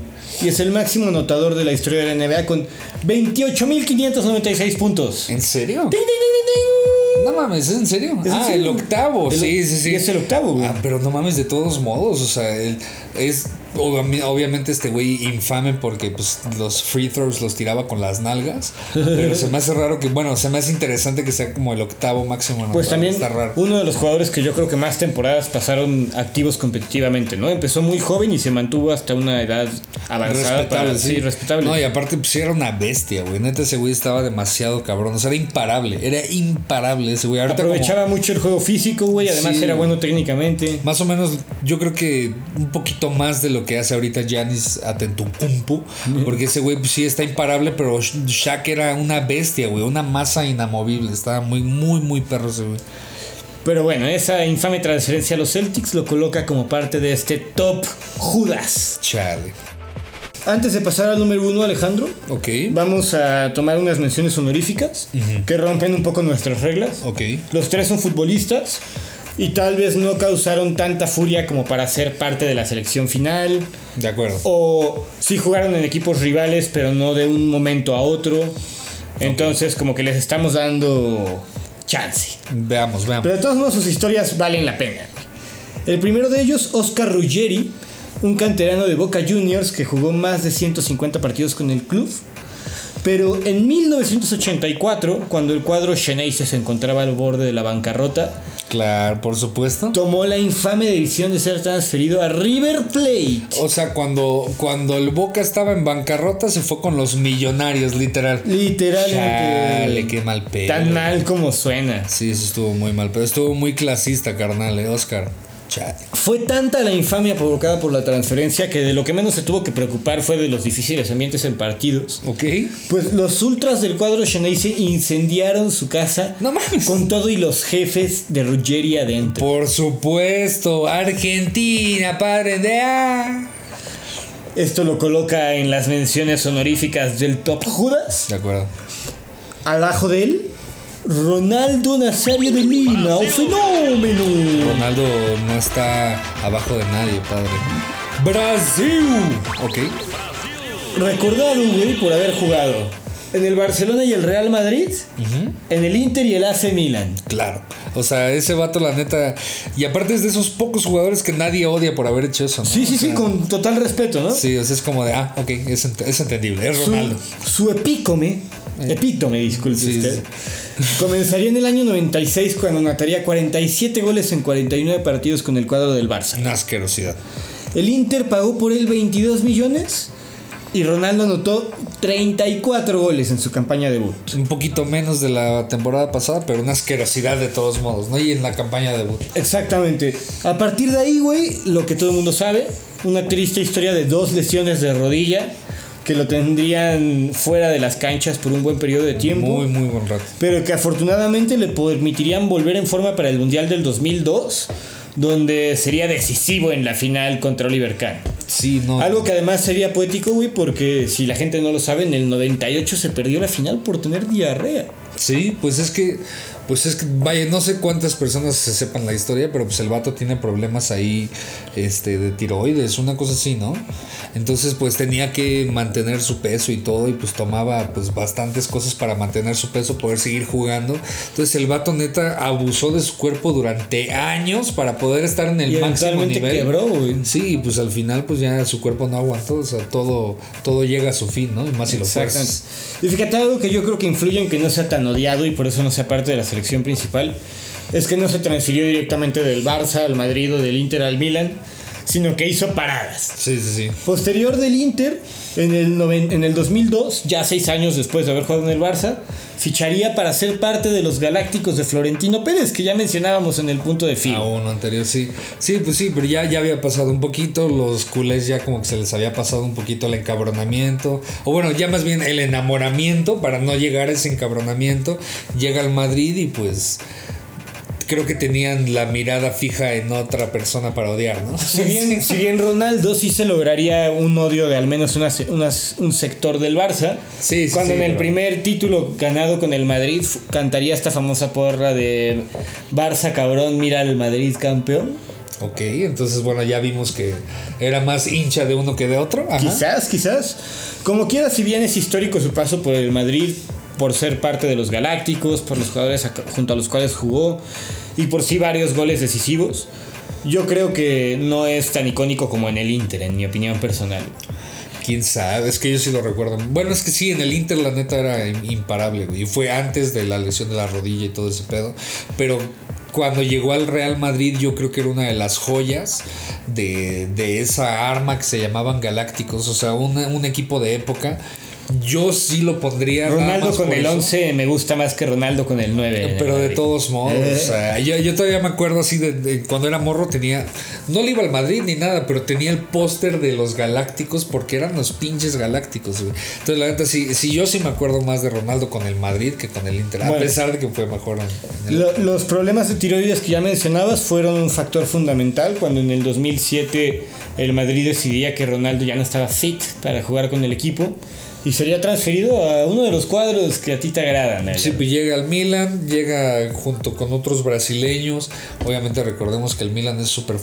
y es el máximo anotador de la historia de la NBA con 28.596 puntos. ¿En serio? ¡Ding, ding, ding, ding, ding! No mames, ¿es en serio? Es en ah, serio. el octavo, El- sí, sí, sí. es el octavo, güey. Ah, pero no mames, de todos modos, o sea, es obviamente este güey infame porque pues los free throws los tiraba con las nalgas, pero se me hace raro que, bueno, se me hace interesante que sea como el octavo máximo. Pues también está raro. uno de los jugadores que yo creo que más temporadas pasaron activos competitivamente, ¿no? Empezó muy joven y se mantuvo hasta una edad avanzada. para- sí, respetable. No, y aparte, pues sí era una bestia, güey. Neta, ese güey estaba demasiado cabrón. O sea, era imparable. Era imparable ese güey. Como- Aprovechaba mucho el juego físico, güey. Además Sí. era bueno técnicamente. Más o menos, yo creo que un poquito más de lo que hace ahorita Giannis Atentocumpo, porque ese güey pues, sí está imparable, pero Sh- Shaq era una bestia, güey, una masa inamovible, estaba muy, muy, muy perro ese güey. Pero bueno, esa infame transferencia a los Celtics lo coloca como parte de este top Judas. Chale. Antes de pasar al número uno, Alejandro, Ok. vamos a tomar unas menciones honoríficas que rompen un poco nuestras reglas. Ok. Los tres son futbolistas y tal vez no causaron tanta furia como para ser parte de la selección final. De acuerdo. O sí jugaron en equipos rivales, pero no de un momento a otro. Entonces, como que les estamos dando chance. Veamos, veamos. Pero de todos modos, sus historias valen la pena. El primero de ellos, Oscar Ruggeri, un canterano de Boca Juniors que jugó más de 150 partidos con el club. Pero en 1984, cuando el cuadro Xeneize se encontraba al borde de la bancarrota, Claro, por supuesto. tomó la infame decisión de ser transferido a River Plate. O sea, cuando, cuando el Boca estaba en bancarrota, se fue con los millonarios, literal. Literalmente. Chale, qué mal pedo. Tan mal como suena. Sí, eso estuvo muy mal, pero estuvo muy clasista, carnal, eh, Oscar. Chale. Fue tanta la infamia provocada por la transferencia que de lo que menos se tuvo que preocupar fue de los difíciles ambientes en partidos. ¿Ok? Pues los ultras del cuadro Xeneize incendiaron su casa No mames. con todo y los jefes de Ruggeri adentro. Por supuesto, Argentina, padre de A. Esto lo coloca en las menciones honoríficas del Top Judas. De acuerdo. Abajo de él, Ronaldo Nazario de Lima, un fenómeno. Ronaldo no está abajo de nadie, padre. Brasil. Ok. Recordado, güey, por haber jugado en el Barcelona y el Real Madrid, en el Inter y el AC Milan. Claro. O sea, ese vato, la neta. Y aparte es de esos pocos jugadores que nadie odia por haber hecho eso. ¿no? Sí, sí, O sí, con total respeto, ¿no? Sí, o sea, es como de, ah, ok, es, ent- es entendible, es Su, Ronaldo. su epícome, epítome, disculpe Sí, usted, comenzaría en el año 96 cuando anotaría 47 goles en 49 partidos con el cuadro del Barça. Una asquerosidad. El Inter pagó por él 22 millones y Ronaldo anotó 34 goles en su campaña debut. Un poquito menos de la temporada pasada, pero una asquerosidad de todos modos, ¿no? Y en la campaña debut. Exactamente. A partir de ahí, güey, lo que todo el mundo sabe, una triste historia de dos lesiones de rodilla que lo tendrían fuera de las canchas por un buen periodo de tiempo. Muy, muy buen rato. pero que afortunadamente le permitirían volver en forma para el Mundial del 2002, donde sería decisivo en la final contra Oliver Kahn. Sí, no. Algo que además sería poético, güey, porque si la gente no lo sabe, en el 98 se perdió la final por tener diarrea. Sí, pues es que, pues es que, vaya, no sé cuántas personas se sepan la historia, pero pues el vato tiene problemas ahí, este, de tiroides, una cosa así, ¿no? Entonces, pues tenía que mantener su peso y todo, y pues tomaba, pues, bastantes cosas para mantener su peso, poder seguir jugando. Entonces, el vato neta abusó de su cuerpo durante años para poder estar en el Y máximo nivel. quebró, güey. Sí, pues al final, pues ya su cuerpo no aguantó, o sea, todo, todo llega a su fin, ¿no? Y más si lo fuerzas. Y fíjate algo que yo creo que influye en que no sea tan odiado y por eso no sea parte de la selección principal. Es que no se transfirió directamente del Barça al Madrid o del Inter al Milan, sino que hizo paradas. Sí, sí, sí. Posterior del Inter, en el, noven- en el 2002, ya seis años después de haber jugado en el Barça, ficharía para ser parte de los Galácticos de Florentino Pérez, que ya mencionábamos en el punto de A fin. uno anterior, sí. Sí, pues sí, pero ya, ya había pasado un poquito. Los culés ya como que se les había pasado un poquito el encabronamiento. O bueno, ya más bien el enamoramiento para no llegar a ese encabronamiento. Llega al Madrid y pues creo que tenían la mirada fija en otra persona para odiar, ¿no? Si bien, si bien Ronaldo sí se lograría un odio de al menos una un sector del Barça, Sí, sí, cuando sí, en el pero- primer título ganado con el Madrid cantaría esta famosa porra de Barça cabrón, mira al Madrid campeón. Ok, entonces bueno, ya vimos que era más hincha de uno que de otro. Ajá. Quizás, quizás. Como quiera, si bien es histórico su paso por el Madrid, por ser parte de los Galácticos, por los jugadores junto a los cuales jugó y por sí varios goles decisivos, yo creo que no es tan icónico como en el Inter, en mi opinión personal. Quién sabe, es que yo sí lo recuerdo. Bueno, es que sí, en el Inter la neta era im- imparable, güey. Fue antes de la lesión de la rodilla y todo ese pedo. Pero cuando llegó al Real Madrid, yo creo que era una de las joyas de, esa arma que se llamaban Galácticos. O sea, un equipo de época. Yo sí lo pondría. Ronaldo con el eso. 11 me gusta más que Ronaldo con el 9. Pero de todos modos, Eh. o sea, yo, yo todavía me acuerdo así de, de cuando era morro tenía, no le iba al Madrid ni nada, pero tenía el póster de los Galácticos porque eran los pinches Galácticos, güey. Entonces la neta sí, sí, yo sí me acuerdo más de Ronaldo con el Madrid que con el Inter, a pesar de que fue mejor en, en el- Lo- los problemas de tiroides que ya mencionabas fueron un factor fundamental cuando en el 2007 el Madrid decidía que Ronaldo ya no estaba fit para jugar con el equipo y sería transferido a uno de los cuadros que a ti te agradan. Sí, pues llega al Milan, llega junto con otros brasileños. Obviamente recordemos que el Milan es súper,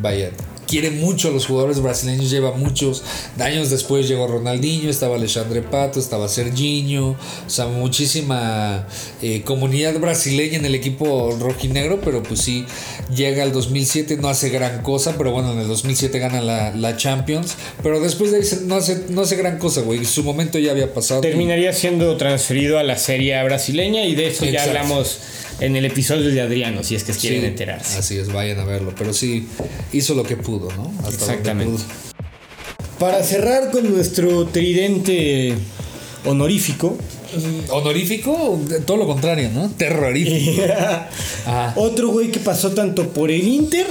vaya, quiere mucho a los jugadores brasileños, lleva muchos. Años después llegó Ronaldinho, estaba Alexandre Pato, estaba Serginho, o sea, muchísima eh, comunidad brasileña en el equipo rojinegro, pero pues sí, llega al 2007, no hace gran cosa, pero bueno, en el 2007 gana la, la Champions, pero después de ahí no hace, no hace gran cosa, güey, su momento ya había pasado. Terminaría siendo transferido a la Serie A brasileña y de eso ya hablamos en el episodio de Adriano, si es que quieren Sí, enterarse. Así es, vayan a verlo. Pero sí, hizo lo que pudo, ¿no? Hasta donde Exactamente. pudo. Para cerrar con nuestro tridente honorífico, Honorífico, todo lo contrario, ¿no? Terrorífico. Ah. otro güey que pasó tanto por el Inter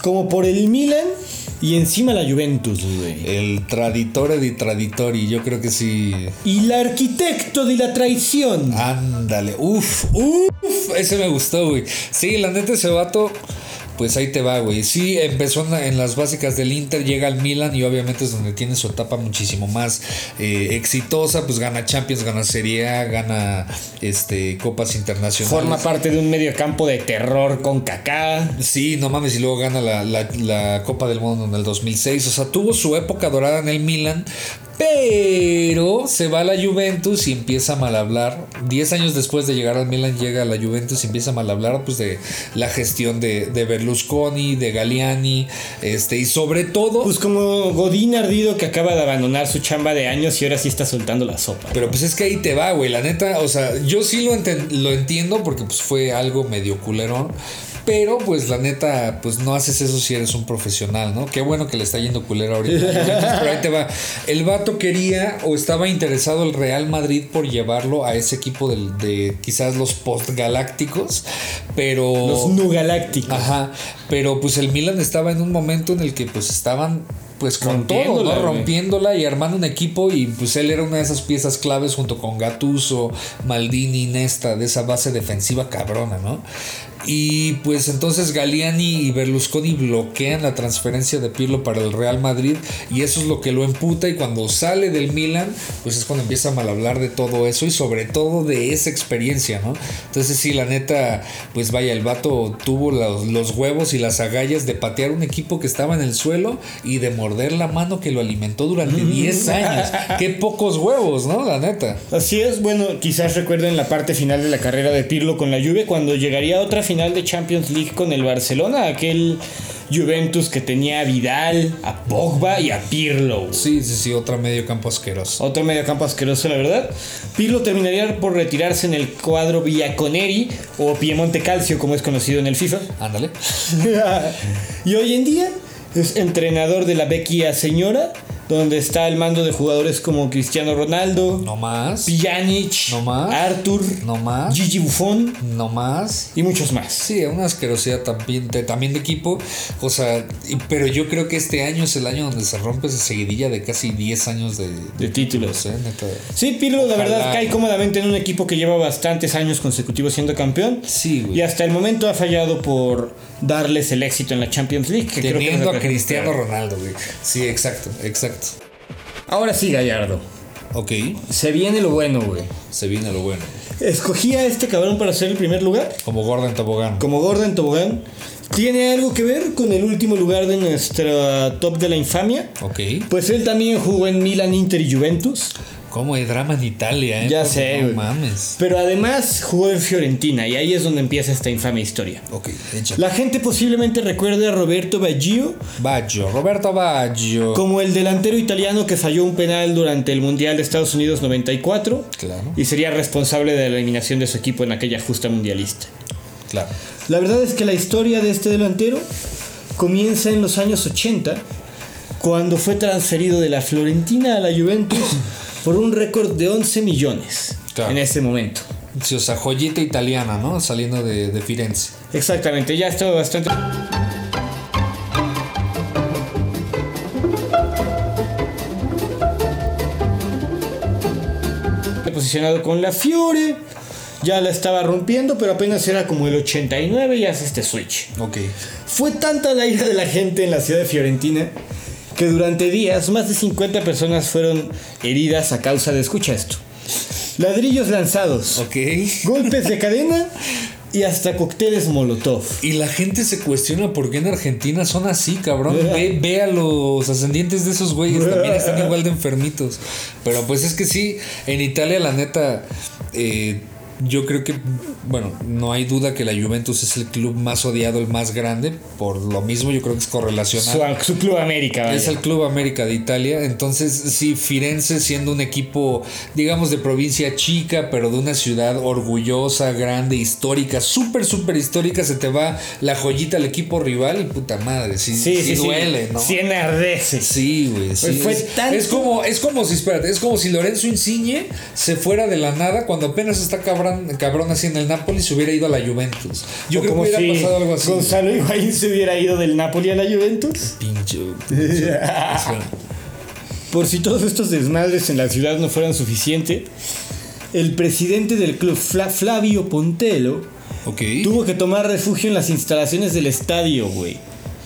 como por el Milan y encima la Juventus, güey. El traditore di traditori, yo creo que sí. Y el arquitecto de la traición. Ándale, uf, uf, ese me gustó, güey. Sí, la neta ese vato, pues ahí te va, güey. Sí, empezó en, la- en las básicas del Inter, llega al Milan y obviamente es donde tiene su etapa muchísimo más eh, exitosa, pues gana Champions, gana Serie A, gana este, Copas Internacionales. Forma parte de un mediocampo de terror con Kaká. Sí, no mames, y luego gana la, la- la Copa del Mundo en el 2006. O sea, tuvo su época dorada en el Milan, pero se va a la Juventus y empieza a mal hablar. Diez años después de llegar al Milan, llega a la Juventus y empieza a mal hablar pues, de la gestión de, de Berlusconi, de Galliani, este, y sobre todo. Pues como Godín ardido que acaba de abandonar su chamba de años y ahora sí está soltando la sopa. Pero pues es que ahí te va, güey. La neta, o sea, yo sí lo, enten- lo entiendo porque pues fue algo medio culerón. Pero pues la neta, pues no haces eso si eres un profesional, ¿no? Qué bueno que le está yendo culero ahorita. Pero ahí te va. El vato quería o estaba interesado el Real Madrid por llevarlo a ese equipo de, quizás los postgalácticos. Pero... Los Nugalácticos. Ajá, pero pues el Milan estaba en un momento en el que pues estaban pues con todo, ¿no? rompiéndola y armando un equipo y pues él era una de esas piezas claves junto con Gattuso, Maldini, Nesta, de esa base defensiva cabrona, ¿no? Y pues entonces Galliani y Berlusconi bloquean la transferencia de Pirlo para el Real Madrid y eso es lo que lo emputa y cuando sale del Milan pues es cuando empieza a mal hablar de todo eso y sobre todo de esa experiencia, ¿no? Entonces sí, la neta, pues vaya, el vato tuvo los, los huevos y las agallas de patear un equipo que estaba en el suelo y de morder la mano que lo alimentó durante 10 años. Qué pocos huevos, ¿no? La neta. Así es, bueno, quizás recuerden la parte final de la carrera de Pirlo con la Juve cuando llegaría otra final de Champions League con el Barcelona, aquel Juventus que tenía a Vidal, a Pogba y a Pirlo. Sí, sí, sí, otra medio campo asqueroso. Otro mediocampo asqueroso, la verdad. Pirlo terminaría por retirarse en el cuadro Villaconeri o Piemonte Calcio, como es conocido en el FIFA. Ándale. y hoy en día es entrenador de la Vecchia Señora, donde está al mando de jugadores como Cristiano Ronaldo, No más. Pjanic, No más. Arthur, No más. Gigi Buffon No más. y muchos más. Sí, una asquerosidad también de, también de equipo. O sea, pero yo creo que este año es el año donde se rompe esa seguidilla de casi 10 años de, De títulos. ¿eh? Neta. Sí, Pirlo la Ojalá. verdad cae cómodamente en un equipo que lleva bastantes años consecutivos siendo campeón. Sí, güey. Y hasta el momento ha fallado por darles el éxito en la Champions League. Que creo que Teniendo nos a. Cristiano Ronaldo, güey. Sí, exacto, exacto. Ahora sí, Gallardo. Ok, Se viene lo bueno, güey. se viene lo bueno. Escogí a este cabrón para ser el primer lugar. Como Gordon Tobogán. Como Gordon Tobogán. ¿Tiene algo que ver con el último lugar de nuestra top de la infamia? Ok. Pues él también jugó en Milan, Inter y Juventus. ¿Cómo hay drama en Italia, eh? Ya Porque sé, No mames. Pero además jugó en Fiorentina y ahí es donde empieza esta infame historia. Ok, hecha. La gente posiblemente recuerde a Roberto Baggio Baggio, Roberto Baggio. como el delantero italiano que falló un penal durante el Mundial de Estados Unidos 94 Claro, y sería responsable de la eliminación de su equipo en aquella justa mundialista. claro. La verdad es que la historia de este delantero comienza en los años 80 cuando fue transferido de la Florentina a la Juventus por un récord de 11 millones Claro. en ese momento. Sí, o sea, joyita italiana, ¿no? Saliendo de, de Firenze. Exactamente, ya estaba bastante posicionado con la Fiore. Ya la estaba rompiendo, pero apenas era como el 89 y hace este switch. Ok. Fue tanta la ira de la gente en la ciudad de Fiorentina que durante días más de 50 personas fueron heridas a causa de, escucha esto, ladrillos lanzados, Ok. golpes de cadena y hasta cócteles molotov. Y la gente se cuestiona por qué en Argentina son así, cabrón. Ve, ve a los ascendientes de esos güeyes, también están igual de enfermitos. Pero pues es que sí, en Italia la neta, eh, yo creo que, bueno, no hay duda que la Juventus es el club más odiado, el más grande. Por lo mismo, yo creo que es correlacionado. Su, su Club América. vaya. Es el Club América de Italia. Entonces, sí, Firenze siendo un equipo, digamos, de provincia chica, pero de una ciudad orgullosa, grande, histórica, súper, súper histórica, se te va la joyita al equipo rival y puta madre. Sí, Sí, sí, sí, sí. duele, ¿no? Sí enardece. Sí, güey. sí, fue es, tanto- es como, es como si, espérate, es como si Lorenzo Insigne se fuera de la nada cuando apenas está cabrón, cabrón así en el Napoli se hubiera ido a la Juventus. Yo O creo que como hubiera si pasado algo así. Gonzalo Higuaín se hubiera ido del Napoli a la Juventus. Pinche. pinche- o sea, Por si todos estos desmadres en la ciudad no fueran suficiente, el presidente del club, Fla- Flavio Pontelo, tuvo que tomar refugio en las instalaciones del estadio, güey,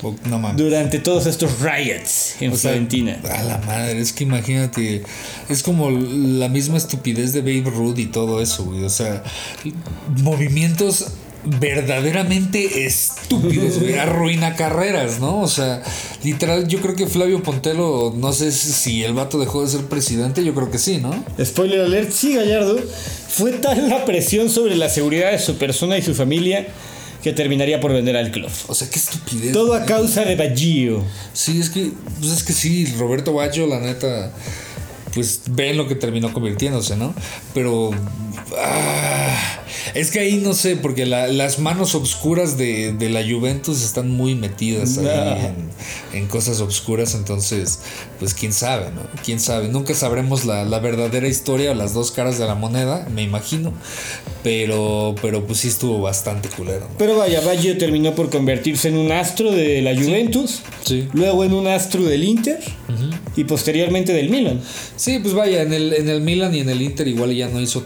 O- No mames. durante todos estos riots en O sea, Florentina. A la madre, es que imagínate, es como la misma estupidez de Babe Ruth y todo eso, güey. O sea, movimientos verdaderamente estúpidos, güey. Arruina carreras, ¿no? O sea, literal, yo creo que Flavio Pontelo, no sé si- si el vato dejó de ser presidente, yo creo que sí, ¿no? Spoiler alert, sí, Gallardo. Fue tal la presión sobre la seguridad de su persona y su familia que terminaría por vender al club. O sea, qué estupidez. Todo a causa de Baggio. Sí, es que, pues es que sí, Roberto Baggio, la neta, pues ve en lo que terminó convirtiéndose, ¿no? Pero ah, es que ahí no sé, porque la- las manos obscuras de, de la Juventus están muy metidas ahí No. en, en cosas obscuras, entonces, pues quién sabe, ¿no? Quién sabe. Nunca sabremos la, la verdadera historia o las dos caras de la moneda, me imagino, pero, pero pues sí estuvo bastante culero. ¿no? Pero vaya, Baggio terminó por convertirse en un astro de la Juventus, Sí. luego en un astro del Inter y posteriormente del Milan. Sí, pues vaya, en el, en el Milan y en el Inter igual ya no hizo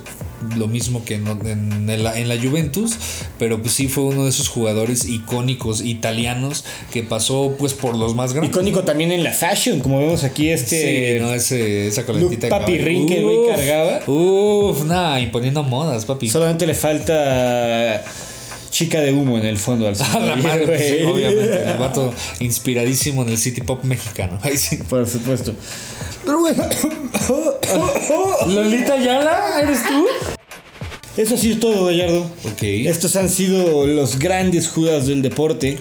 lo mismo que en, en, el- en la Juventus, pero pues sí fue uno de esos jugadores icónicos italianos que pasó pues por los más grandes. Icónico también en la fashion, como vemos aquí este... Sí, no, ese, esa coletita. Look papirrín que cargaba. Uf, nah, imponiendo modas, papi. Solamente le falta chica de humo en el fondo al A la madre, sí, obviamente. El vato inspiradísimo en el City Pop mexicano. Ay, sí. Por supuesto. Pero bueno. Lolita Yala, ¿eres tú? Eso ha sido todo, Gallardo. Ok. Estos han sido los grandes judas del deporte.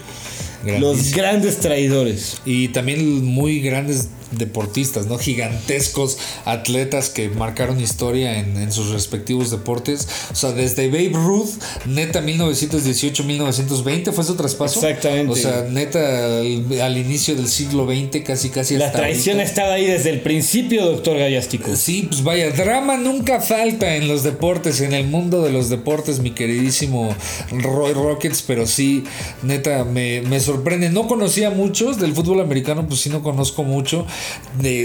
Los grandes traidores. Y también muy grandes deportistas, ¿no? Gigantescos atletas que marcaron historia en, en sus respectivos deportes. O sea, desde Babe Ruth, neta 1918-1920 fue su traspaso. Exactamente. O sea, neta al, al inicio del siglo XX, casi casi La hasta traición ahorita. estado ahí desde el principio, doctor Gallástico. Sí, pues vaya, drama nunca falta en los deportes, en el mundo de los deportes, mi queridísimo Roy Rockets, pero sí, neta, me, me sorprende. No conocía muchos del fútbol americano, pues sí, no conozco mucho.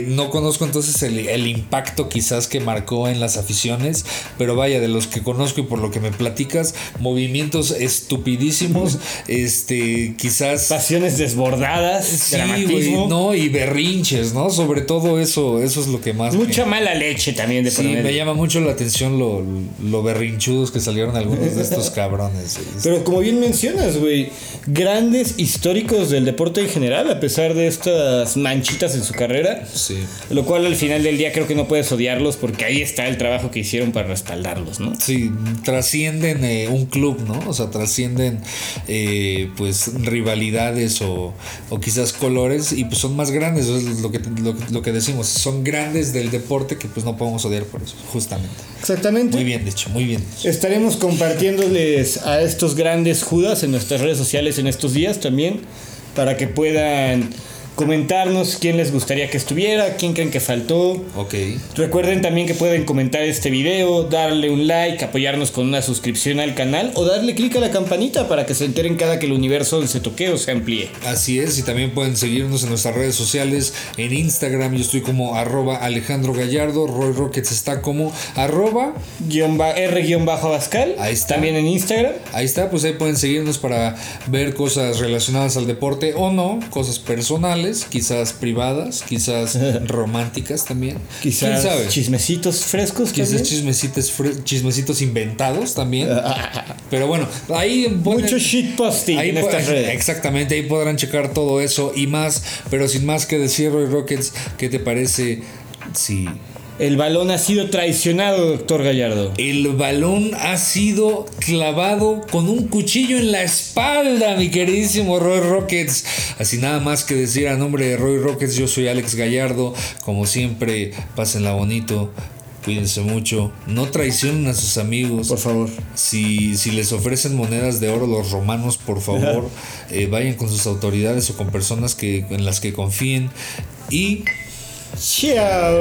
No conozco entonces el, el impacto quizás que marcó en las aficiones, pero vaya, de los que conozco y por lo que me platicas, movimientos estupidísimos, este, quizás... Pasiones desbordadas, Sí, dramatismo. no, y berrinches, ¿no? Sobre todo eso, eso es lo que más... me- Mucha mala leche también de Sí, me llama mucho la atención lo, lo berrinchudos que salieron algunos de estos cabrones. Pero como bien mencionas, güey, grandes históricos del deporte en general, a pesar de estas manchitas en su carrera. Sí. Lo cual al final del día creo que no puedes odiarlos porque ahí está el trabajo que hicieron para respaldarlos, ¿no? Sí, trascienden eh, un club, ¿no? O sea, trascienden eh, pues rivalidades o, o quizás colores y pues son más grandes, eso es lo que, lo, que- lo que decimos, son grandes del deporte que pues no podemos odiar por eso, justamente. Exactamente. Muy bien dicho, muy bien. dicho. Estaremos compartiéndoles a estos grandes Judas en nuestras redes sociales en estos días también, para que puedan comentarnos quién les gustaría que estuviera, quién creen que faltó. Ok. Recuerden también que pueden comentar este video, darle un like, apoyarnos con una suscripción al canal o darle clic a la campanita para que se enteren cada que el universo se toque o se amplíe. Así es, y también pueden seguirnos en nuestras redes sociales, en Instagram, yo estoy como arroba Alejandro Gallardo, Roy Rockets está como arroba, R-Abascal, Ahí está. también en Instagram. ahí está, pues ahí pueden seguirnos para ver cosas relacionadas al deporte o no, cosas personales, quizás privadas, quizás románticas también. Quizás ¿Quién sabe? chismecitos frescos. Quizás chismecitos, chismecitos inventados también. Pero bueno, ahí pueden- Mucho shitposting Ahí en estas redes. Exactamente, ahí podrán checar todo eso y más. Pero sin más que decir, Roy Rockets, ¿qué te parece si el balón ha sido traicionado, doctor Gallardo. El balón ha sido clavado con un cuchillo en la espalda, mi queridísimo Roy Rockets. Así nada más que decir a nombre de Roy Rockets, yo soy Alex Gallardo. Como siempre, pásenla bonito. Cuídense mucho, no traicionen a sus amigos. Por favor. Si, si les ofrecen monedas de oro los romanos, por favor, eh, vayan con sus autoridades o con personas que, en las que confíen. Y 瞧